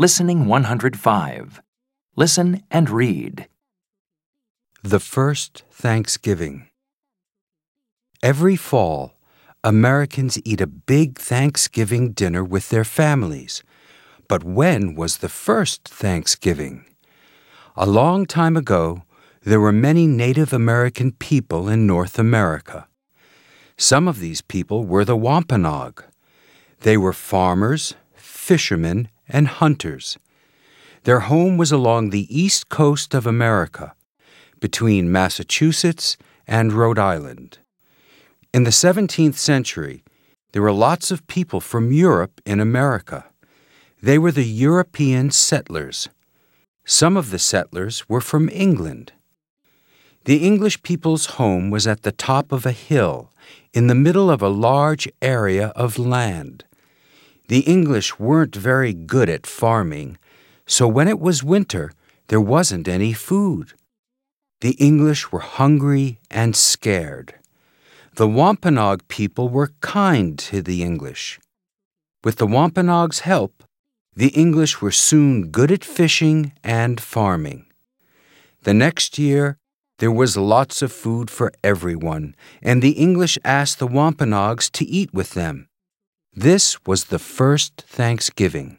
Listening 105. Listen and read. The First Thanksgiving. Every fall, Americans eat a big Thanksgiving dinner with their families. But when was the first Thanksgiving? A long time ago, there were many Native American people in North America. Some of these people were the Wampanoag. They were farmers, fishermen, and hunters. Their home was along the east coast of America, between Massachusetts and Rhode Island. In the 17th century, there were lots of people from Europe in America. They were the European settlers. Some of the settlers were from England. The English people's home was at the top of a hill in the middle of a large area of land. The English weren't very good at farming, so when it was winter, there wasn't any food. The English were hungry and scared. The Wampanoag people were kind to the English. With the Wampanoag's help, the English were soon good at fishing and farming. The next year, there was lots of food for everyone, and the English asked the Wampanoags to eat with them. This was the first Thanksgiving.